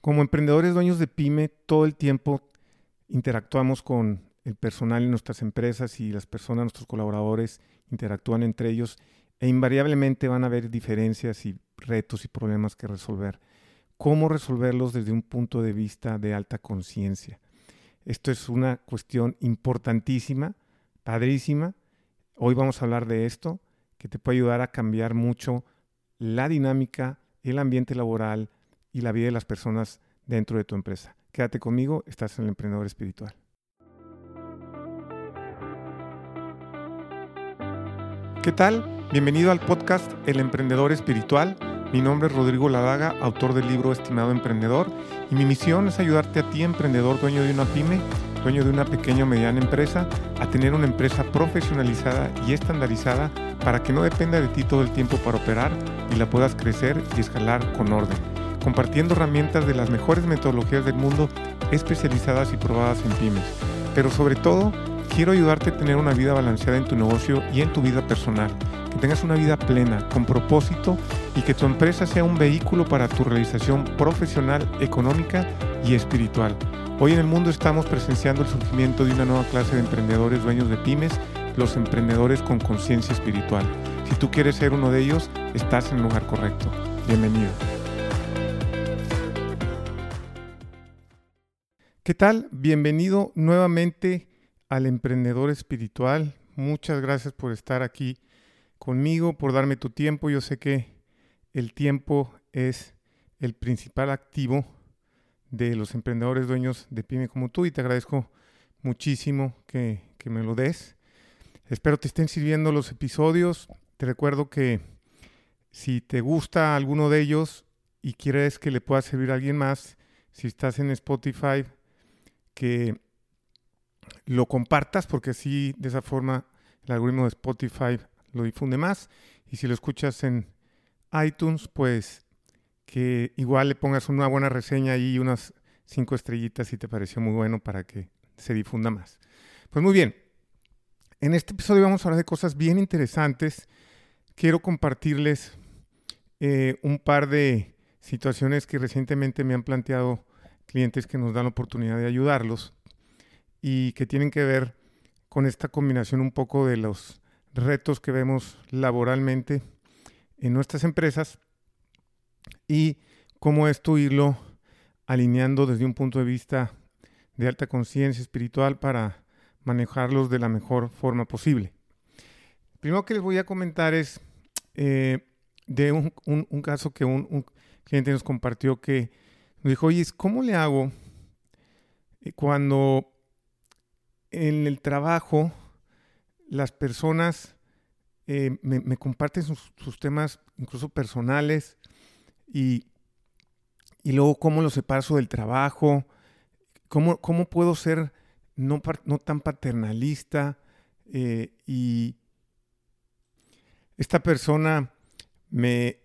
Como emprendedores dueños de pyme, todo el tiempo interactuamos con el personal en nuestras empresas y las personas, nuestros colaboradores, interactúan entre ellos e invariablemente van a haber diferencias y retos y problemas que resolver. ¿Cómo resolverlos desde un punto de vista de alta conciencia? Esto es una cuestión importantísima, padrísima. Hoy vamos a hablar de esto, que te puede ayudar a cambiar mucho la dinámica, el ambiente laboral y la vida de las personas dentro de tu empresa. Quédate conmigo, estás en el emprendedor espiritual. ¿Qué tal? Bienvenido al podcast El Emprendedor Espiritual. Mi nombre es Rodrigo Ladaga, autor del libro Estimado Emprendedor, y mi misión es ayudarte a ti, emprendedor, dueño de una pyme, dueño de una pequeña o mediana empresa, a tener una empresa profesionalizada y estandarizada para que no dependa de ti todo el tiempo para operar y la puedas crecer y escalar con orden, compartiendo herramientas de las mejores metodologías del mundo especializadas y probadas en pymes. Pero sobre todo, quiero ayudarte a tener una vida balanceada en tu negocio y en tu vida personal, que tengas una vida plena, con propósito y que tu empresa sea un vehículo para tu realización profesional, económica y espiritual. Hoy en el mundo estamos presenciando el surgimiento de una nueva clase de emprendedores dueños de pymes, los emprendedores con conciencia espiritual. Si tú quieres ser uno de ellos, estás en el lugar correcto. Bienvenido. ¿Qué tal? Bienvenido nuevamente al emprendedor espiritual. Muchas gracias por estar aquí conmigo, por darme tu tiempo. Yo sé que el tiempo es el principal activo de los emprendedores dueños de pyme como tú y te agradezco muchísimo que, me lo des. Espero te estén sirviendo los episodios. Te recuerdo que si te gusta alguno de ellos y quieres que le pueda servir a alguien más, si estás en Spotify, que lo compartas porque así de esa forma el algoritmo de Spotify lo difunde más. Y si lo escuchas en iTunes, pues que igual le pongas una buena reseña y unas cinco estrellitas si te pareció muy bueno para que se difunda más. Pues muy bien, en este episodio vamos a hablar de cosas bien interesantes. Quiero compartirles eh, un par de situaciones que recientemente me han planteado clientes que nos dan la oportunidad de ayudarlos y que tienen que ver con esta combinación un poco de los retos que vemos laboralmente en nuestras empresas y cómo esto irlo alineando desde un punto de vista de alta conciencia espiritual para manejarlos de la mejor forma posible. Primero que les voy a comentar es eh, de un, caso que un, un, cliente nos compartió que nos dijo, oye, ¿cómo le hago cuando en el trabajo las personas eh, me, comparten sus, temas incluso personales y, y, luego cómo los separo del trabajo, cómo, cómo puedo ser no, no tan paternalista eh, y esta persona me,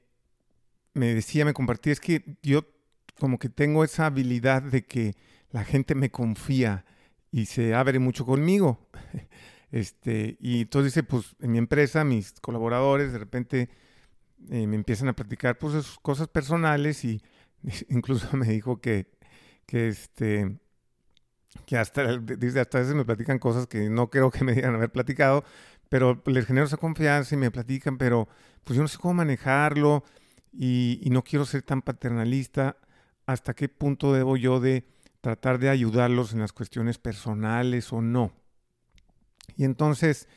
me decía, me compartía, es que yo como que tengo esa habilidad de que la gente me confía y se abre mucho conmigo. Este, y entonces dice, pues en mi empresa, mis colaboradores de repente eh, me empiezan a platicar pues cosas personales y incluso me dijo que, que este, que hasta, hasta a veces me platican cosas que no creo que me digan haber platicado, pero les genero esa confianza y me platican, pero pues yo no sé cómo manejarlo y no quiero ser tan paternalista. ¿Hasta qué punto debo yo de tratar de ayudarlos en las cuestiones personales o no. Y entonces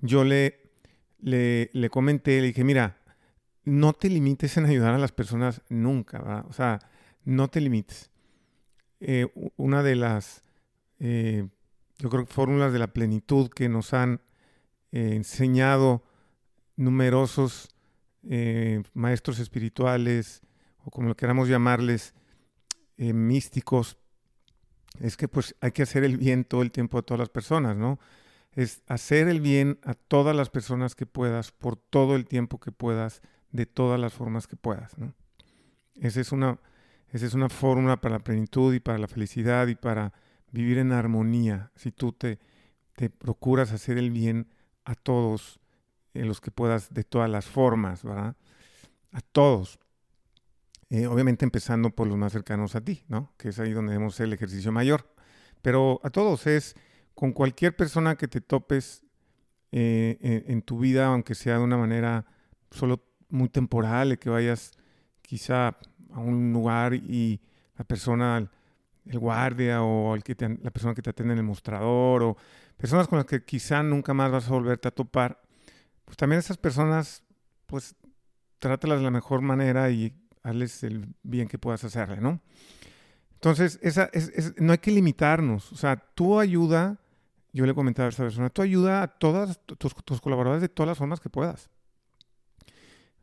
yo le, le, comenté, le dije, mira, no te limites en ayudar a las personas nunca, ¿verdad? o sea, no te limites. Eh, una de las, eh, yo creo fórmulas de la plenitud que nos han eh, enseñado numerosos maestros espirituales, o como lo queramos llamarles, místicos, es que pues hay que hacer el bien todo el tiempo a todas las personas, ¿no? Es hacer el bien a todas las personas que puedas, por todo el tiempo que puedas, de todas las formas que puedas, ¿no? Esa es una, esa es una fórmula para la plenitud y para la felicidad y para vivir en armonía. Si tú te, te procuras hacer el bien a todos, en los que puedas, de todas las formas, ¿verdad? A todos. Eh, obviamente empezando por los más cercanos a ti, ¿no? Que es ahí donde hacer el ejercicio mayor. Pero a todos es con cualquier persona que te topes eh, en, tu vida, aunque sea de una manera solo muy temporal, que vayas quizá a un lugar y la persona, el guardia o el que la persona que te atiende en el mostrador o personas con las que quizá nunca más vas a volverte a topar, pues también esas personas, pues trátalas de la mejor manera y hazles el bien que puedas hacerle, ¿no? Entonces, esa, es, no hay que limitarnos. O sea, tu ayuda, yo le comentaba a esta persona, tu ayuda a todas tus, tus, colaboradores de todas las formas que puedas.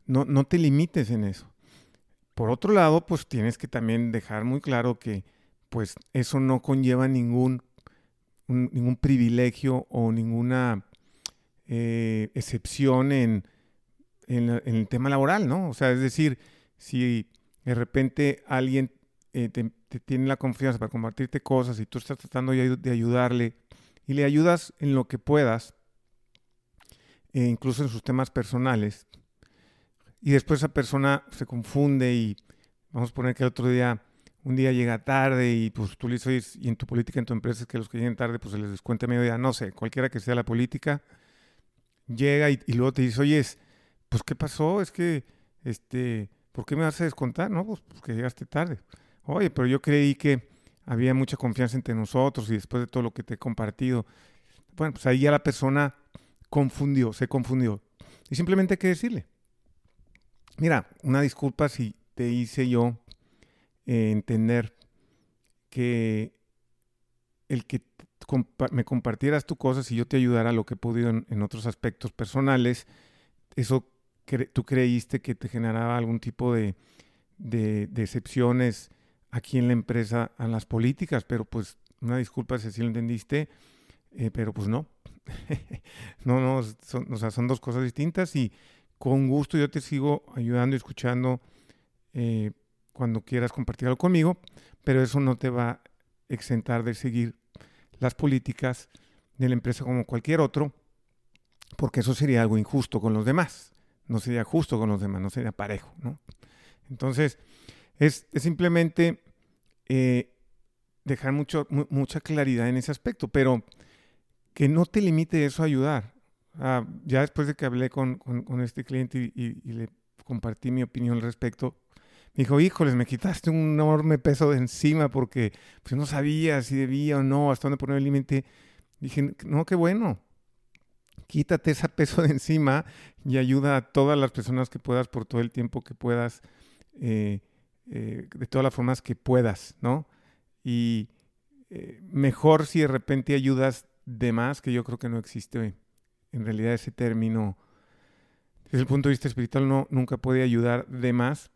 No, no te limites en eso. Por otro lado, pues tienes que también dejar muy claro que pues eso no conlleva ningún, ningún privilegio o ninguna eh, excepción en, en, el tema laboral, ¿no? O sea, es decir, si de repente alguien eh, te, tiene la confianza para compartirte cosas y tú estás tratando de, ayudarle y le ayudas en lo que puedas, e incluso en sus temas personales, y después esa persona se confunde y vamos a poner que el otro día, un día llega tarde y pues tú le dices, y en tu política, en tu empresa, es que los que lleguen tarde pues se les descuente medio día, no sé, cualquiera que sea la política, llega y, y luego te dice, oye, pues ¿qué pasó? Es que, este, ¿por qué me vas a descontar? No, pues porque llegaste tarde. Oye, pero yo creí que había mucha confianza entre nosotros y después de todo lo que te he compartido. Bueno, pues ahí ya la persona confundió, se confundió. Y simplemente hay que decirle, mira, una disculpa si te hice yo eh, entender que el que me compartieras tu cosas y yo te ayudara lo que he podido en otros aspectos personales, eso tú creíste que te generaba algún tipo de, de, excepciones aquí en la empresa a las políticas, pero pues una disculpa si así lo entendiste, eh, pero pues no. no, no, son, o sea, son dos cosas distintas y con gusto yo te sigo ayudando y escuchando eh, cuando quieras compartir algo conmigo, pero eso no te va a exentar de seguir las políticas de la empresa como cualquier otro, porque eso sería algo injusto con los demás no sería justo con los demás, no sería parejo, ¿no? Entonces, es, simplemente eh, dejar mucho, mucha claridad en ese aspecto, pero que no te limite eso a ayudar. Ah, ya después de que hablé con, este cliente y, le compartí mi opinión al respecto, me dijo, híjoles, me quitaste un enorme peso de encima porque pues, no sabía si debía o no, hasta dónde poner el límite. Dije, no, qué bueno quítate ese peso de encima y ayuda a todas las personas que puedas por todo el tiempo que puedas, eh, eh, de todas las formas que puedas, ¿no? Y eh, mejor si de repente ayudas de más, que yo creo que no existe en realidad ese término. Desde el punto de vista espiritual no, nunca puede ayudar de más.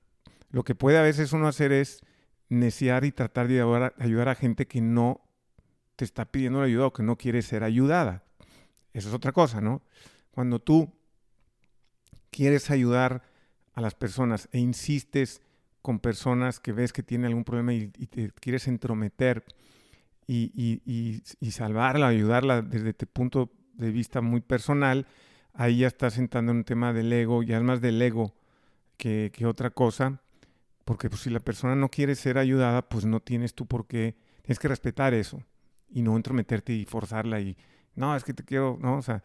Lo que puede a veces uno hacer es neciar y tratar de ayudar, a gente que no te está pidiendo ayuda o que no quiere ser ayudada. Eso es otra cosa, ¿no? Cuando tú quieres ayudar a las personas e insistes con personas que ves que tienen algún problema y, te quieres entrometer y, salvarla, ayudarla desde tu punto de vista muy personal, ahí ya estás entrando en un tema del ego, ya es más del ego que, otra cosa, porque pues, si la persona no quiere ser ayudada, pues no tienes tú por qué, tienes que respetar eso y no entrometerte y forzarla y no, es que te quiero, no, o sea,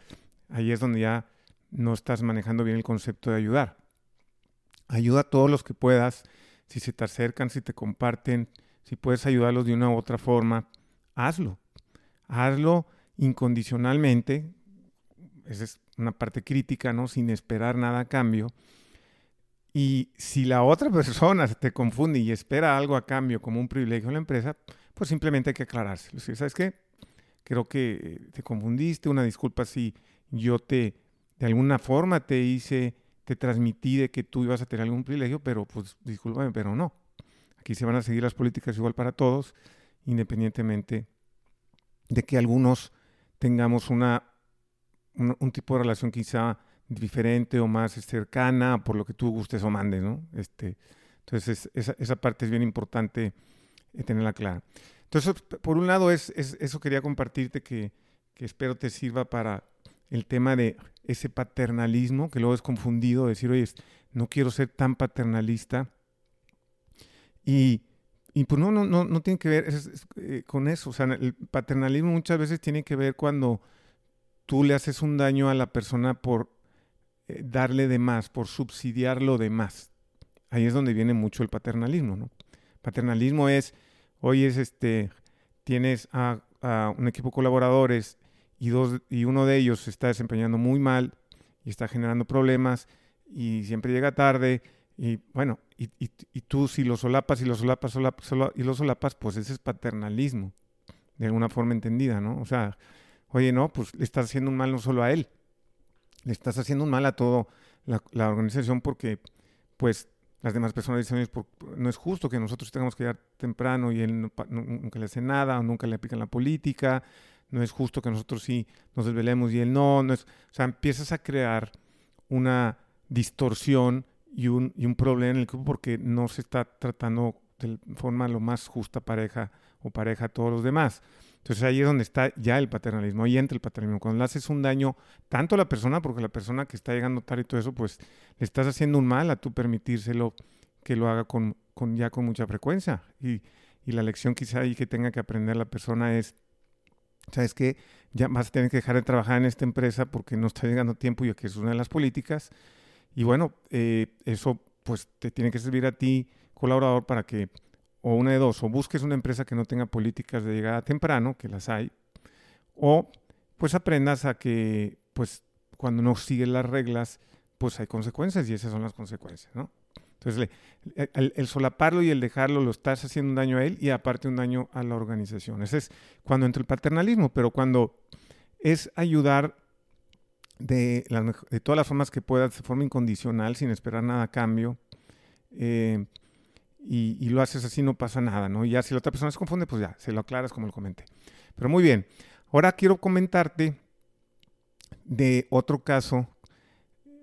ahí es donde ya no estás manejando bien el concepto de ayudar. Ayuda a todos los que puedas, si se te acercan, si te comparten, si puedes ayudarlos de una u otra forma, hazlo. Hazlo incondicionalmente, esa es una parte crítica, ¿no? Sin esperar nada a cambio. Y si la otra persona te confunde y espera algo a cambio como un privilegio en la empresa, pues simplemente hay que aclarárselo. ¿Sabes qué? Creo que te confundiste, una disculpa si yo te, de alguna forma te hice, te transmití de que tú ibas a tener algún privilegio, pero pues discúlpame, pero no. Aquí se van a seguir las políticas igual para todos, independientemente de que algunos tengamos una, un, tipo de relación quizá diferente o más cercana, por lo que tú gustes o mandes, ¿no? Este, entonces, esa, esa parte es bien importante eh, tenerla clara. Entonces, por un lado, es, eso quería compartirte que, espero te sirva para el tema de ese paternalismo, que luego es confundido, decir, oye, no quiero ser tan paternalista Y, y pues no, no, no, no tiene que ver eh, con eso. O sea, el paternalismo muchas veces tiene que ver cuando tú le haces un daño a la persona por eh, darle de más, por subsidiar lo de más. Ahí es donde viene mucho el paternalismo, ¿no? Paternalismo es, hoy es este, tienes a, un equipo de colaboradores y, dos, y uno de ellos está desempeñando muy mal y está generando problemas y siempre llega tarde y bueno, y, y, tú si lo solapas y lo solapas, y lo solapas, pues ese es paternalismo, de alguna forma entendida, ¿no? O sea, oye, no, pues le estás haciendo un mal no solo a él, le estás haciendo un mal a toda la, organización porque, pues, las demás personas dicen, no es justo que nosotros tengamos que llegar temprano y él nunca le hace nada o nunca le aplican la política, no es justo que nosotros sí nos desvelemos y él no, no es, o sea, empiezas a crear una distorsión y un, y un problema en el grupo porque no se está tratando de forma lo más justa pareja o pareja a todos los demás. Entonces ahí es donde está ya el paternalismo, ahí entra el paternalismo. Cuando le haces un daño tanto a la persona, porque la persona que está llegando tarde y todo eso, pues le estás haciendo un mal a tú permitírselo que lo haga con, con ya con mucha frecuencia. Y, y la lección quizá ahí que tenga que aprender la persona es, ¿sabes qué? Ya vas a tener que dejar de trabajar en esta empresa porque no está llegando tiempo y que es una de las políticas y bueno, eh, eso pues te tiene que servir a ti, colaborador, para que, o una de dos, o busques una empresa que no tenga políticas de llegada temprano, que las hay, o pues aprendas a que pues cuando no sigues las reglas, pues hay consecuencias y esas son las consecuencias, ¿no? Entonces, el, solaparlo y el dejarlo lo estás haciendo un daño a él y aparte un daño a la organización. Ese es cuando entra el paternalismo, pero cuando es ayudar de, de todas las formas que puedas, de forma incondicional, sin esperar nada a cambio. Eh, y, lo haces así, no pasa nada, ¿no? Y ya si la otra persona se confunde, pues ya, se lo aclaras como lo comenté. Pero muy bien, ahora quiero comentarte de otro caso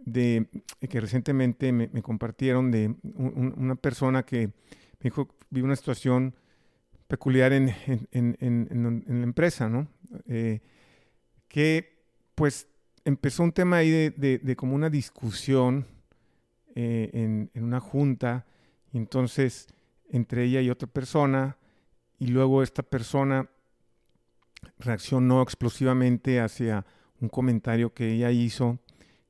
de, que recientemente me, compartieron de una persona que me dijo, vive una situación peculiar en, en, la empresa, ¿no? Eh, que pues empezó un tema ahí de, como una discusión eh, en, una junta, entonces entre ella y otra persona, y luego esta persona reaccionó explosivamente hacia un comentario que ella hizo.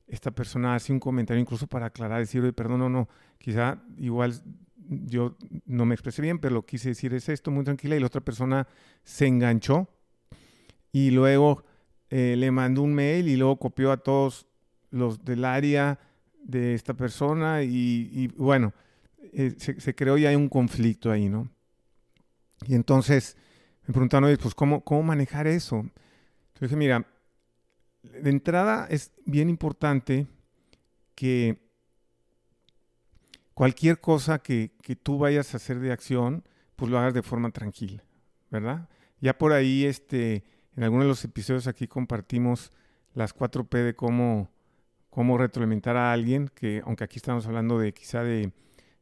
Esta persona hace un comentario incluso para aclarar, decir, perdón, no, no, quizá igual yo no me expresé bien, pero lo que quise decir es esto, muy tranquila, y la otra persona se enganchó y luego eh, le mandó un mail y luego copió a todos los del área de esta persona y, bueno, eh, se, creó ya un conflicto ahí, ¿no? Y entonces me preguntaron, pues, ¿cómo, ¿cómo manejar eso? Entonces dije, mira, de entrada es bien importante que cualquier cosa que, que, tú vayas a hacer de acción, pues lo hagas de forma tranquila, ¿verdad? Ya por ahí, este, en algunos de los episodios aquí compartimos las 4P de cómo, cómo retroalimentar a alguien, que aunque aquí estamos hablando de quizá de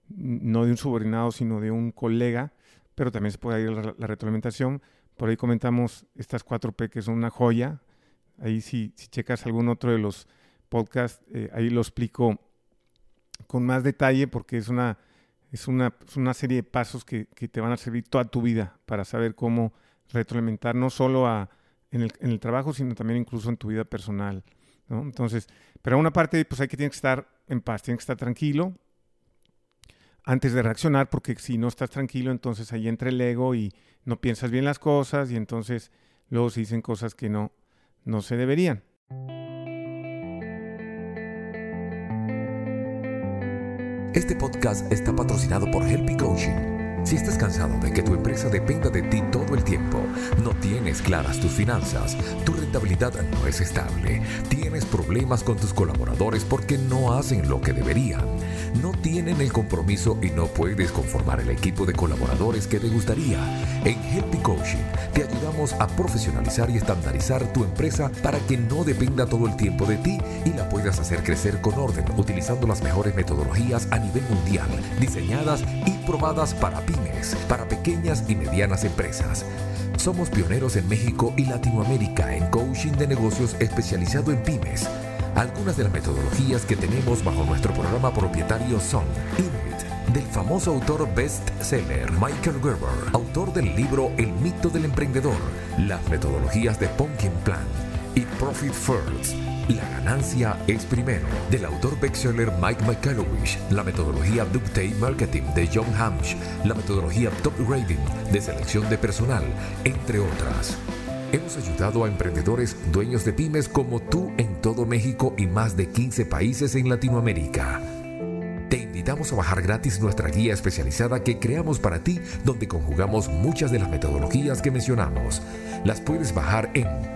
no de un subordinado, sino de un colega, pero también se puede ir la, la retroalimentación. Por ahí comentamos estas 4P que son una joya. Ahí si, si checas algún otro de los podcasts, eh, ahí lo explico con más detalle porque es una, es una, es una serie de pasos que, que, te van a servir toda tu vida para saber cómo retroalimentar no solo a, en el, en el trabajo, sino también incluso en tu vida personal. ¿no? Entonces, pero una parte, pues hay que tener que estar en paz, tienes que estar tranquilo antes de reaccionar, porque si no estás tranquilo, entonces ahí entra el ego y no piensas bien las cosas y entonces luego se dicen cosas que no, no se deberían. Este podcast está patrocinado por Helpy Coaching si estás cansado de que tu empresa dependa de ti todo el tiempo, no tienes claras tus finanzas, tu rentabilidad no es estable, tienes problemas con tus colaboradores porque no hacen lo que deberían, no tienen el compromiso y no puedes conformar el equipo de colaboradores que te gustaría, en Helpy Coaching te ayudamos a profesionalizar y estandarizar tu empresa para que no dependa todo el tiempo de ti y la puedas hacer crecer con orden utilizando las mejores metodologías a nivel mundial, diseñadas y probadas para ti para pequeñas y medianas empresas. Somos pioneros en México y Latinoamérica en coaching de negocios especializado en pymes. Algunas de las metodologías que tenemos bajo nuestro programa propietario son Inuit, del famoso autor bestseller Michael Gerber, autor del libro El mito del emprendedor, las metodologías de Pumpkin Plan y Profit First. La ganancia es primero, del autor bestseller Mike McCallowich, la metodología Ductate Marketing de John Hamsh, la metodología Top Rating de selección de personal, entre otras. Hemos ayudado a emprendedores dueños de pymes como tú en todo México y más de 15 países en Latinoamérica. Te invitamos a bajar gratis nuestra guía especializada que creamos para ti, donde conjugamos muchas de las metodologías que mencionamos. Las puedes bajar en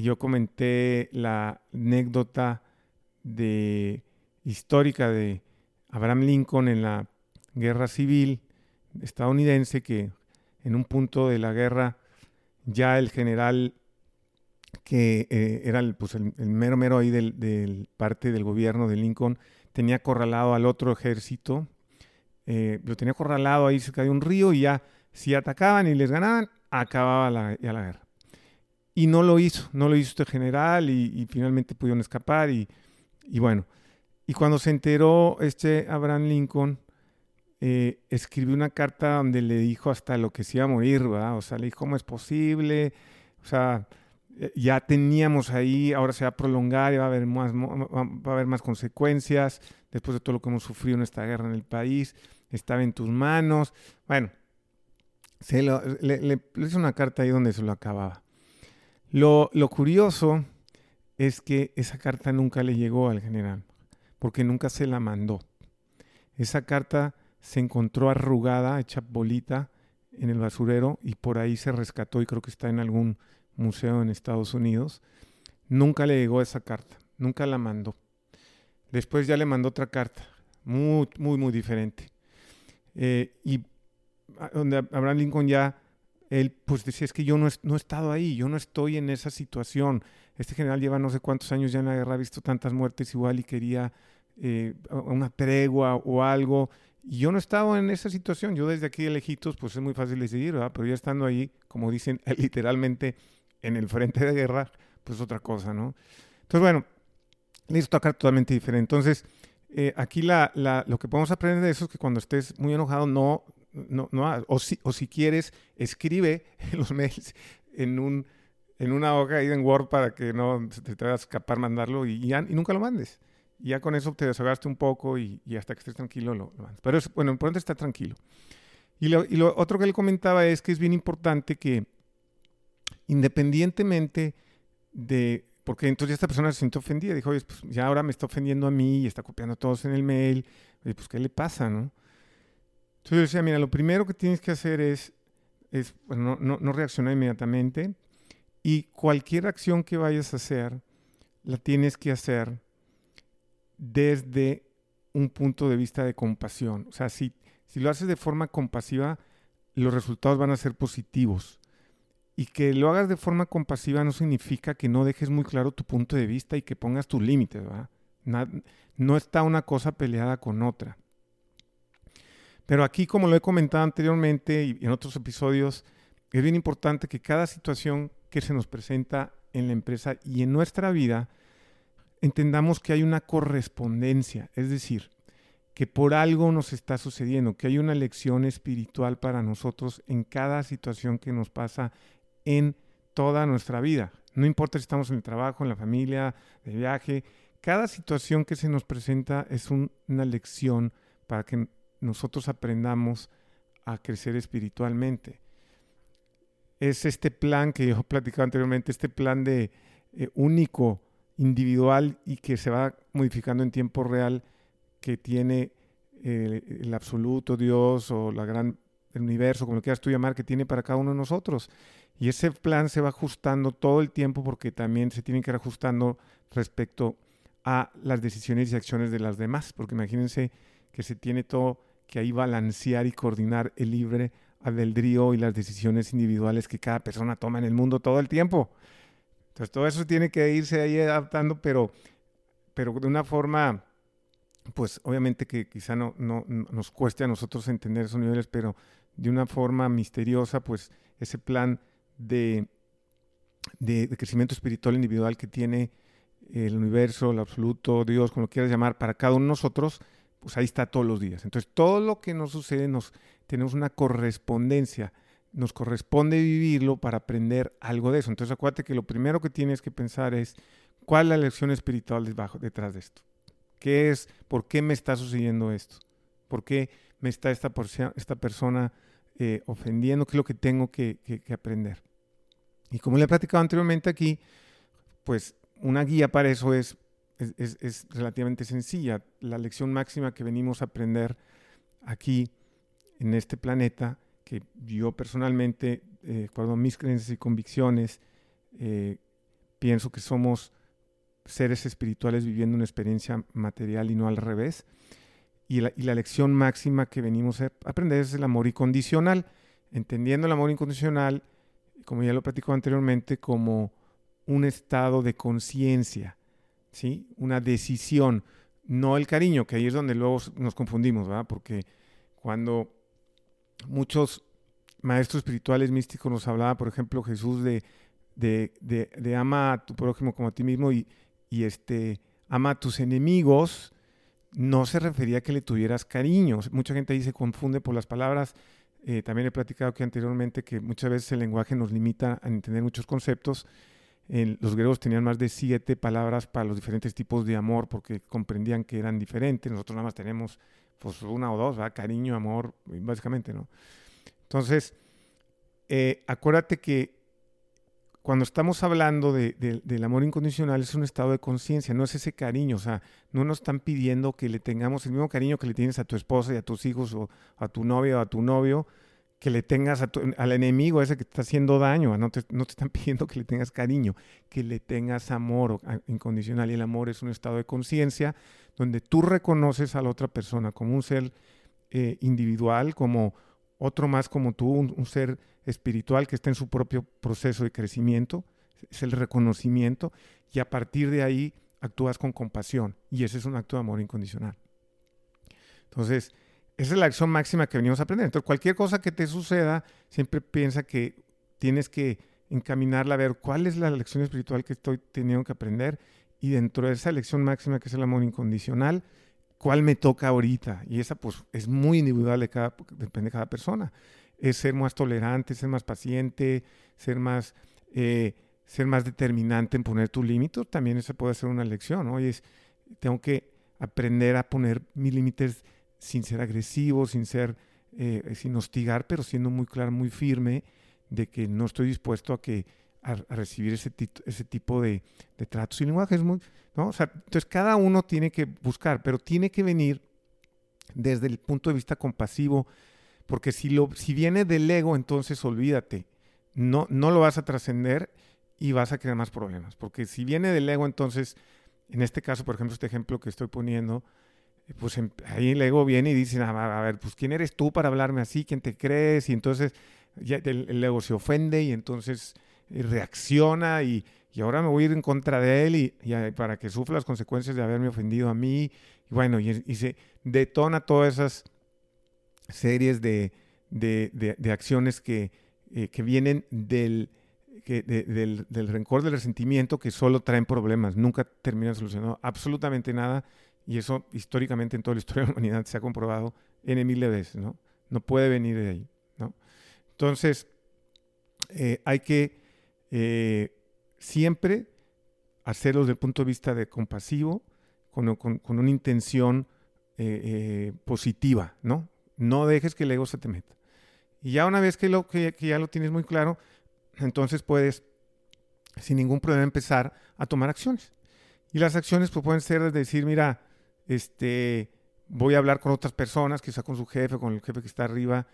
yo comenté la anécdota de, histórica de Abraham Lincoln en la guerra civil estadounidense, que en un punto de la guerra ya el general que eh, era el, pues el, mero mero ahí del, parte del gobierno de Lincoln, tenía acorralado al otro ejército, eh, lo tenía acorralado ahí cerca de un río y ya si atacaban y les ganaban, acababa ya la guerra. Y no lo hizo, no lo hizo este general y, finalmente pudieron escapar y, bueno. Y cuando se enteró este Abraham Lincoln, eh, escribió una carta donde le dijo hasta lo que se iba a morir, ¿verdad? O sea, le dijo, ¿cómo es posible? O sea, eh, ya teníamos ahí, ahora se va a prolongar y va a haber más, va a haber más consecuencias después de todo lo que hemos sufrido en esta guerra en el país. Estaba en tus manos. Bueno, se le, le hizo una carta ahí donde se lo acababa. Lo, curioso es que esa carta nunca le llegó al general, porque nunca se la mandó. Esa carta se encontró arrugada, hecha bolita en el basurero y por ahí se rescató y creo que está en algún museo en Estados Unidos. Nunca le llegó esa carta, nunca la mandó. Después ya le mandó otra carta, muy, muy, muy diferente. Eh, y donde Abraham Lincoln ya él pues decía, es que yo no, he estado ahí, yo no estoy en esa situación. Este general lleva no sé cuántos años ya en la guerra, ha visto tantas muertes igual y quería eh, una tregua o algo. Y yo no he estado en esa situación. Yo desde aquí de lejitos, pues es muy fácil decidir, ¿verdad? Pero ya estando ahí, como dicen, literalmente en el frente de guerra, pues otra cosa, ¿no? Entonces, bueno, hizo tocar totalmente diferente. Entonces, eh, aquí la, lo que podemos aprender de eso es que cuando estés muy enojado, no no, no, o, si, o si quieres, escribe los mails en, un, en una hoja ahí en Word para que no te, te a escapar mandarlo y, nunca lo mandes. Y ya con eso te desahogaste un poco y, hasta que estés tranquilo lo, mandas. Pero es, bueno, importante está tranquilo. Y lo, lo otro que le comentaba es que es bien importante que independientemente de porque entonces esta persona se sintió ofendida, dijo, oye, pues ya ahora me está ofendiendo a mí y está copiando a todos en el mail, pues ¿qué le pasa, no? Entonces yo decía, mira, lo primero que tienes que hacer es, es no, reaccionar inmediatamente y cualquier acción que vayas a hacer, la tienes que hacer desde un punto de vista de compasión. O sea, si, si lo haces de forma compasiva, los resultados van a ser positivos. Y que lo hagas de forma compasiva no significa que no dejes muy claro tu punto de vista y que pongas tus límites. no está una cosa peleada con otra. Pero aquí, como lo he comentado anteriormente y en otros episodios, es bien importante que cada situación que se nos presenta en la empresa y en nuestra vida, entendamos que hay una correspondencia, es decir, que por algo nos está sucediendo, que hay una lección espiritual para nosotros en cada situación que nos pasa en toda nuestra vida. No importa si estamos en el trabajo, en la familia, de viaje, cada situación que se nos presenta es una lección para que nosotros aprendamos a crecer espiritualmente. Es este plan que yo he platicado anteriormente, este plan de eh, único, individual y que se va modificando en tiempo real, que tiene eh, el absoluto Dios o la gran el universo, como lo quieras tú llamar, que tiene para cada uno de nosotros. Y ese plan se va ajustando todo el tiempo porque también se tiene que ir ajustando respecto a las decisiones y acciones de las demás, porque imagínense que se tiene todo que ahí balancear y coordinar el libre albedrío y las decisiones individuales que cada persona toma en el mundo todo el tiempo. Entonces todo eso tiene que irse ahí adaptando, pero, pero de una forma, pues obviamente que quizá no, no, nos cueste a nosotros entender esos niveles, pero de una forma misteriosa, pues ese plan de, de, crecimiento espiritual individual que tiene el universo, el absoluto, Dios, como lo quieras llamar, para cada uno de nosotros, pues ahí está todos los días. Entonces todo lo que nos sucede, nos, tenemos una correspondencia nos corresponde vivirlo para aprender algo de eso. Entonces acuérdate que lo primero que tienes que pensar es cuál es la lección espiritual debajo, detrás de esto. ¿Qué es? ¿Por qué me está sucediendo esto? ¿Por qué me está esta, esta persona eh, ofendiendo? ¿Qué es lo que tengo que, aprender? Y como le he platicado anteriormente aquí, pues una guía para eso es, es, relativamente sencilla. La lección máxima que venimos a aprender aquí en este planeta que yo personalmente, eh, acuerdo mis creencias y convicciones, eh, pienso que somos seres espirituales viviendo una experiencia material y no al revés. Y la, y la, lección máxima que venimos a aprender es el amor incondicional, entendiendo el amor incondicional, como ya lo platicó anteriormente, como un estado de conciencia, ¿sí? una decisión, no el cariño, que ahí es donde luego nos confundimos, porque cuando muchos maestros espirituales místicos nos hablaba, por ejemplo, Jesús de, de, ama a tu prójimo como a ti mismo y, y, este, ama a tus enemigos, no se refería a que le tuvieras cariño. Mucha gente ahí se confunde por las palabras. Eh, también he platicado que anteriormente que muchas veces el lenguaje nos limita a entender muchos conceptos. Los griegos tenían más de siete palabras para los diferentes tipos de amor porque comprendían que eran diferentes. Nosotros nada más tenemos pues una o dos, ¿verdad? Cariño, amor, básicamente, ¿no? Entonces, eh, acuérdate que cuando estamos hablando del amor incondicional es un estado de conciencia, no es ese cariño, o sea, no nos están pidiendo que le tengamos el mismo cariño que le tienes a tu esposa y a tus hijos o a tu novia o a tu novio, que le tengas al enemigo ese que te está haciendo daño, no te, no te están pidiendo que le tengas cariño, que le tengas amor incondicional. Y el amor es un estado de conciencia donde tú reconoces a la otra persona como un ser eh, individual, como otro más como tú, un, ser espiritual que está en su propio proceso de crecimiento, es el reconocimiento, y a partir de ahí actúas con compasión, y ese es un acto de amor incondicional. Entonces, esa es la acción máxima que venimos a aprender. Entonces, cualquier cosa que te suceda, siempre piensa que tienes que encaminarla a ver cuál es la lección espiritual que estoy teniendo que aprender y dentro de esa elección máxima que es el amor incondicional, cuál me toca ahorita. Y esa pues es muy individual, de cada, depende de cada persona. Es ser más tolerante, ser más paciente, ser más, eh, ser más determinante en poner tus límites. También esa puede ser una elección. ¿no? es, tengo que aprender a poner mis límites sin ser agresivo, sin ser, eh, sin hostigar, pero siendo muy claro, muy firme de que no estoy dispuesto a que a, recibir ese, ese tipo de, tratos y lenguajes. Muy, ¿no? O entonces cada uno tiene que buscar, pero tiene que venir desde el punto de vista compasivo, porque si, lo, si viene del ego, entonces olvídate, no, no lo vas a trascender y vas a crear más problemas, porque si viene del ego, entonces, en este caso, por ejemplo, este ejemplo que estoy poniendo, pues em, ahí el ego viene y dice, a, ver, pues ¿quién eres tú para hablarme así? ¿Quién te crees? Y entonces el, ego se ofende y entonces y reacciona y, ahora me voy a ir en contra de él y, para que sufra las consecuencias de haberme ofendido a mí. Y bueno, y, se detona todas esas series de, acciones que, eh, que vienen del, del, del, rencor, del resentimiento, que solo traen problemas, nunca terminan solucionando absolutamente nada. Y eso históricamente en toda la historia de la humanidad se ha comprobado en mil de veces, ¿no? No puede venir de ahí, ¿no? Entonces, eh, hay que eh, siempre hacerlo desde el punto de vista de compasivo, con, una intención eh, positiva, ¿no? No dejes que el ego se te meta. Y ya una vez que, lo, que, ya lo tienes muy claro, entonces puedes, sin ningún problema, empezar a tomar acciones. Y las acciones pues, pueden ser desde decir, mira, este, voy a hablar con otras personas, quizá con su jefe, con el jefe que está arriba,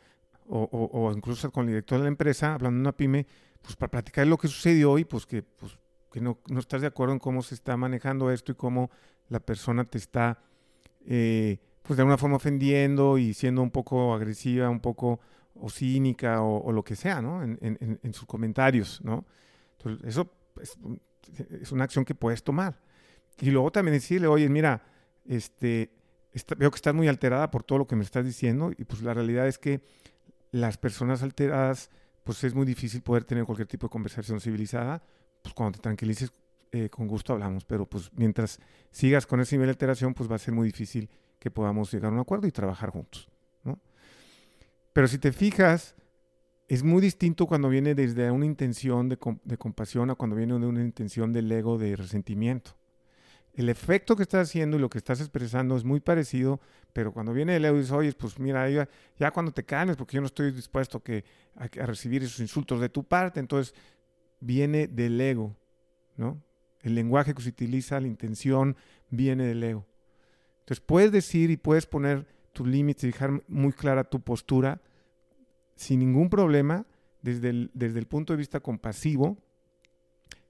o, o incluso con el director de la empresa, hablando de una pyme, pues para platicar lo que sucedió y pues que, pues, que no, no, estás de acuerdo en cómo se está manejando esto y cómo la persona te está, eh, pues de alguna forma ofendiendo y siendo un poco agresiva, un poco o cínica o, lo que sea, ¿no? En, sus comentarios, ¿no? Entonces, eso es, una acción que puedes tomar. Y luego también decirle, oye, mira, este, veo que estás muy alterada por todo lo que me estás diciendo y pues la realidad es que las personas alteradas, pues es muy difícil poder tener cualquier tipo de conversación civilizada. Pues cuando te tranquilices, eh, con gusto hablamos, pero pues mientras sigas con ese nivel de alteración, pues va a ser muy difícil que podamos llegar a un acuerdo y trabajar juntos. ¿no? Pero si te fijas, es muy distinto cuando viene desde una intención de, de compasión a cuando viene de una intención del ego de resentimiento el efecto que estás haciendo y lo que estás expresando es muy parecido, pero cuando viene el ego dices, oye, pues mira, ya, cuando te canes, porque yo no estoy dispuesto que, a, recibir esos insultos de tu parte, entonces viene del ego, ¿no? El lenguaje que se utiliza, la intención, viene del ego. Entonces puedes decir y puedes poner tus límites y dejar muy clara tu postura sin ningún problema desde el, desde el punto de vista compasivo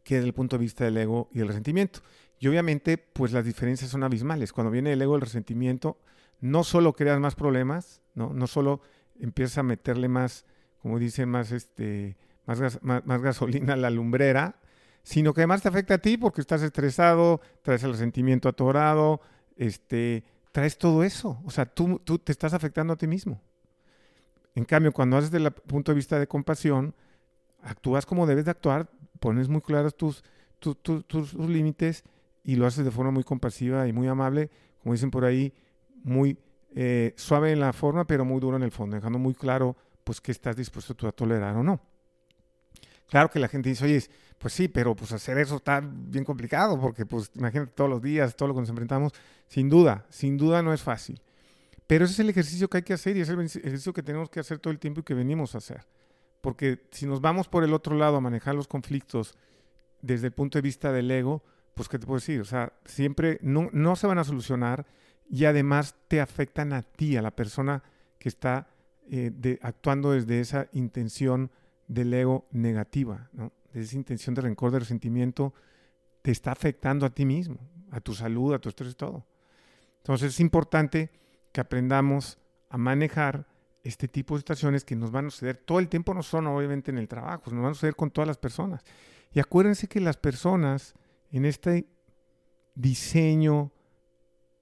que desde el punto de vista del ego y el resentimiento. Y obviamente, pues las diferencias son abismales. Cuando viene el ego, el resentimiento, no solo creas más problemas, no, no solo empiezas a meterle más, como dicen, más, este, más, más, gasolina a la lumbrera, sino que además te afecta a ti porque estás estresado, traes el resentimiento atorado, este, traes todo eso. O sea, tú, tú te estás afectando a ti mismo. En cambio, cuando haces desde el punto de vista de compasión, actúas como debes de actuar, pones muy claros tus, tus límites y lo haces de forma muy compasiva y muy amable, como dicen por ahí, muy eh, suave en la forma, pero muy duro en el fondo, dejando muy claro pues qué estás dispuesto tú a tolerar o no. Claro que la gente dice, oye, pues sí, pero pues hacer eso está bien complicado, porque pues imagínate todos los días, todo lo que nos enfrentamos, sin duda, sin duda no es fácil. Pero ese es el ejercicio que hay que hacer y es el ejercicio que tenemos que hacer todo el tiempo y que venimos a hacer. Porque si nos vamos por el otro lado a manejar los conflictos desde el punto de vista del ego, pues, ¿qué te puedo decir? O sea, siempre no, no se van a solucionar y además te afectan a ti, a la persona que está eh, actuando desde esa intención del ego negativa, ¿no? Desde esa intención de rencor, de resentimiento, te está afectando a ti mismo, a tu salud, a tu estrés todo. Entonces es importante que aprendamos a manejar este tipo de situaciones que nos van a suceder todo el tiempo, no son obviamente en el trabajo, nos van a suceder con todas las personas. Y acuérdense que las personas en este diseño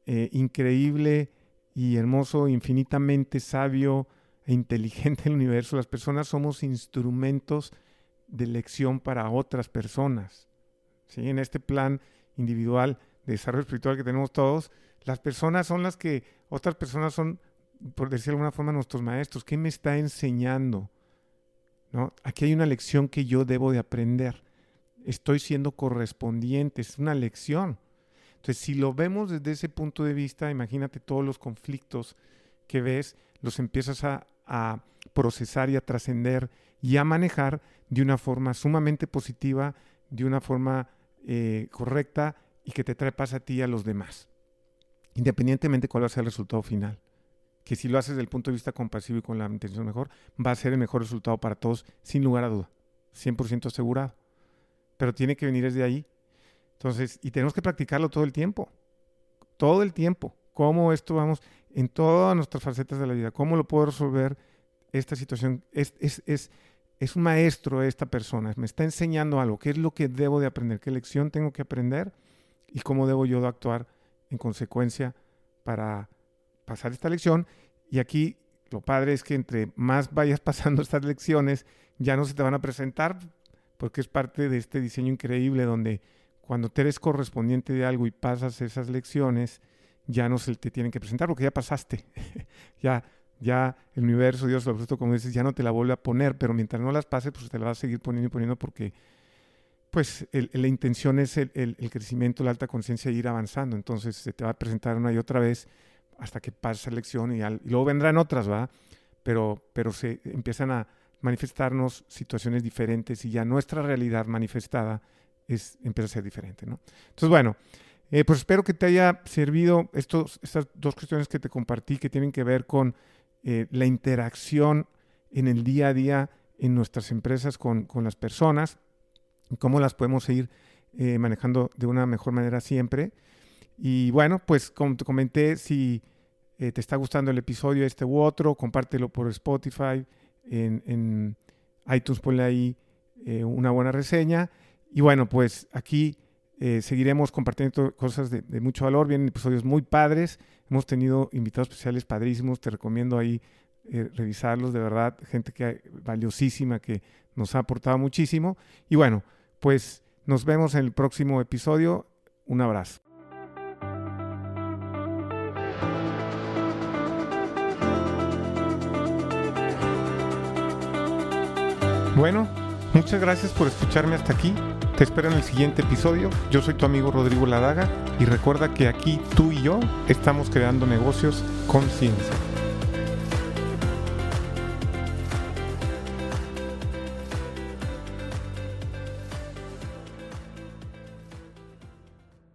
eh, increíble y hermoso, infinitamente sabio e inteligente del universo, las personas somos instrumentos de lección para otras personas. ¿sí? En este plan individual de desarrollo espiritual que tenemos todos, las personas son las que, otras personas son, por decir de alguna forma, nuestros maestros. ¿Qué me está enseñando? ¿No? Aquí hay una lección que yo debo de aprender estoy siendo correspondiente, es una lección. Entonces, si lo vemos desde ese punto de vista, imagínate todos los conflictos que ves, los empiezas a, procesar y a trascender y a manejar de una forma sumamente positiva, de una forma eh, correcta y que te trae paz a ti y a los demás, independientemente cuál va a ser el resultado final. Que si lo haces desde el punto de vista compasivo y con la intención mejor, va a ser el mejor resultado para todos, sin lugar a duda, 100% asegurado pero tiene que venir desde ahí. Entonces, y tenemos que practicarlo todo el tiempo, todo el tiempo. ¿Cómo esto vamos en todas nuestras facetas de la vida? ¿Cómo lo puedo resolver esta situación? Es, es, es, es un maestro esta persona, me está enseñando algo. ¿Qué es lo que debo de aprender? ¿Qué lección tengo que aprender? ¿Y cómo debo yo de actuar en consecuencia para pasar esta lección? Y aquí lo padre es que entre más vayas pasando estas lecciones, ya no se te van a presentar porque es parte de este diseño increíble donde cuando te eres correspondiente de algo y pasas esas lecciones, ya no se te tienen que presentar porque ya pasaste. ya, ya el universo, Dios, lo justo como dices, ya no te la vuelve a poner, pero mientras no las pases, pues te la va a seguir poniendo y poniendo porque pues la intención es el, crecimiento, la alta conciencia y ir avanzando. Entonces se te va a presentar una y otra vez hasta que pases esa lección y, luego vendrán otras, ¿va? Pero, pero se empiezan a, manifestarnos situaciones diferentes y ya nuestra realidad manifestada es, empieza a ser diferente. ¿no? Entonces, bueno, eh, pues espero que te haya servido estos, estas dos cuestiones que te compartí que tienen que ver con eh, la interacción en el día a día en nuestras empresas con, con las personas y cómo las podemos ir eh, manejando de una mejor manera siempre. Y bueno, pues como te comenté, si te está gustando el episodio este u otro, compártelo por Spotify, en, iTunes, ponle ahí eh, una buena reseña. Y bueno, pues aquí eh, seguiremos compartiendo cosas de, mucho valor. Vienen episodios muy padres. Hemos tenido invitados especiales padrísimos. Te recomiendo ahí eh, revisarlos, de verdad. Gente que valiosísima que nos ha aportado muchísimo. Y bueno, pues nos vemos en el próximo episodio. Un abrazo. Bueno, muchas gracias por escucharme hasta aquí. Te espero en el siguiente episodio. Yo soy tu amigo Rodrigo Ladaga y recuerda que aquí tú y yo estamos creando negocios con ciencia.